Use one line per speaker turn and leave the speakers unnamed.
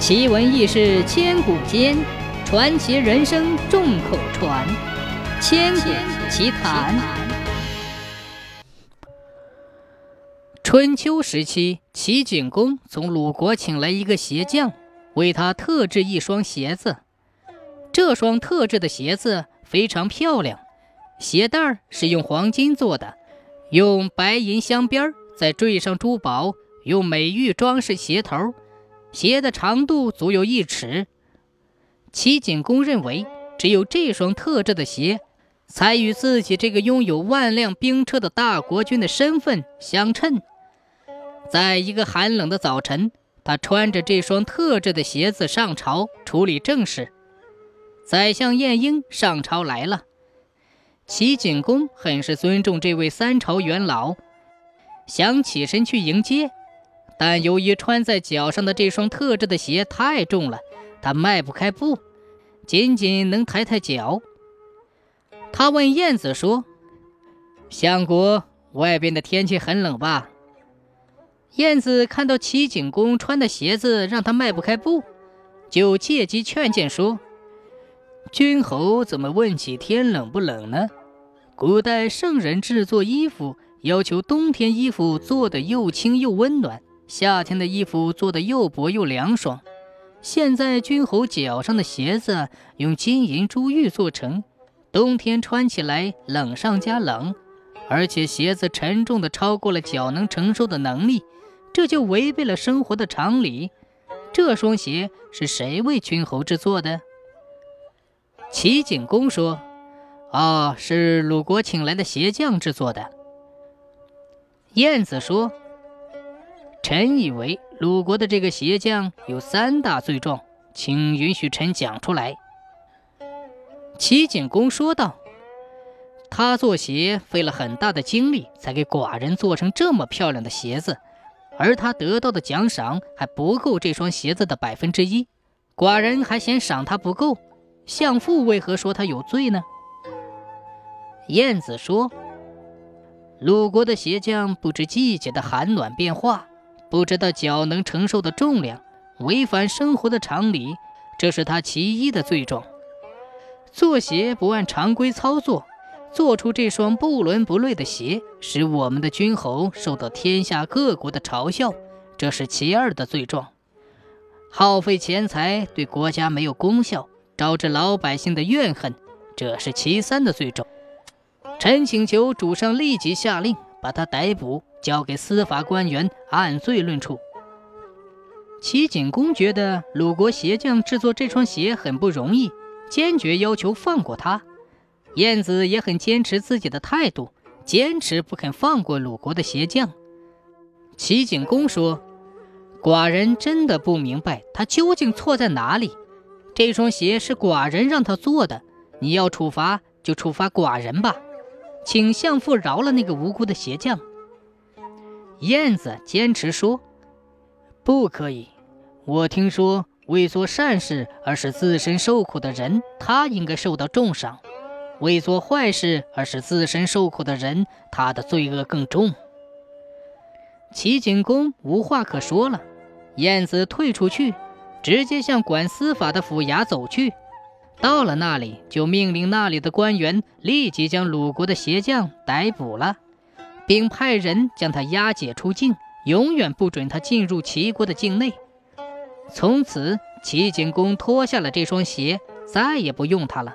奇闻异事千古间，传奇人生众口传。千古奇谈。春秋时期，齐景公从鲁国请来一个鞋匠，为他特制一双鞋子。这双特制的鞋子非常漂亮，鞋带儿是用黄金做的，用白银镶边，再缀上珠宝，用美玉装饰鞋头。鞋的长度足有一尺。齐景公认为，只有这双特制的鞋，才与自己这个拥有万辆兵车的大国君的身份相称。在一个寒冷的早晨，他穿着这双特制的鞋子上朝处理政事。宰相晏婴上朝来了，齐景公很是尊重这位三朝元老，想起身去迎接。但由于穿在脚上的这双特制的鞋太重了，他迈不开步，仅仅能抬抬脚。他问燕子说：“相国，外边的天气很冷吧？”燕子看到齐景公穿的鞋子让他迈不开步，就借机劝谏说：“君侯怎么问起天冷不冷呢？古代圣人制作衣服，要求冬天衣服做得又轻又温暖。”夏天的衣服做的又薄又凉爽，现在君侯脚上的鞋子用金银珠玉做成，冬天穿起来冷上加冷，而且鞋子沉重的超过了脚能承受的能力，这就违背了生活的常理。这双鞋是谁为君侯制作的？齐景公说：“哦，是鲁国请来的鞋匠制作的。”燕子说。臣以为鲁国的这个鞋匠有三大罪状，请允许臣讲出来。齐景公说道：“他做鞋费了很大的精力，才给寡人做成这么漂亮的鞋子，而他得到的奖赏还不够这双鞋子的百分之一，寡人还嫌赏他不够。相父为何说他有罪呢？”燕子说：“鲁国的鞋匠不知季节的寒暖变化。”不知道脚能承受的重量，违反生活的常理，这是他其一的罪状。做鞋不按常规操作，做出这双不伦不类的鞋，使我们的君侯受到天下各国的嘲笑，这是其二的罪状。耗费钱财对国家没有功效，招致老百姓的怨恨，这是其三的罪状。臣请求主上立即下令把他逮捕。交给司法官员按罪论处。齐景公觉得鲁国鞋匠制作这双鞋很不容易，坚决要求放过他。燕子也很坚持自己的态度，坚持不肯放过鲁国的鞋匠。齐景公说：“寡人真的不明白他究竟错在哪里。这双鞋是寡人让他做的，你要处罚就处罚寡人吧，请相父饶了那个无辜的鞋匠。”燕子坚持说：“不可以。我听说，为做善事而使自身受苦的人，他应该受到重赏；为做坏事而使自身受苦的人，他的罪恶更重。”齐景公无话可说了。燕子退出去，直接向管司法的府衙走去。到了那里，就命令那里的官员立即将鲁国的鞋匠逮捕了。并派人将他押解出境，永远不准他进入齐国的境内。从此，齐景公脱下了这双鞋，再也不用它了。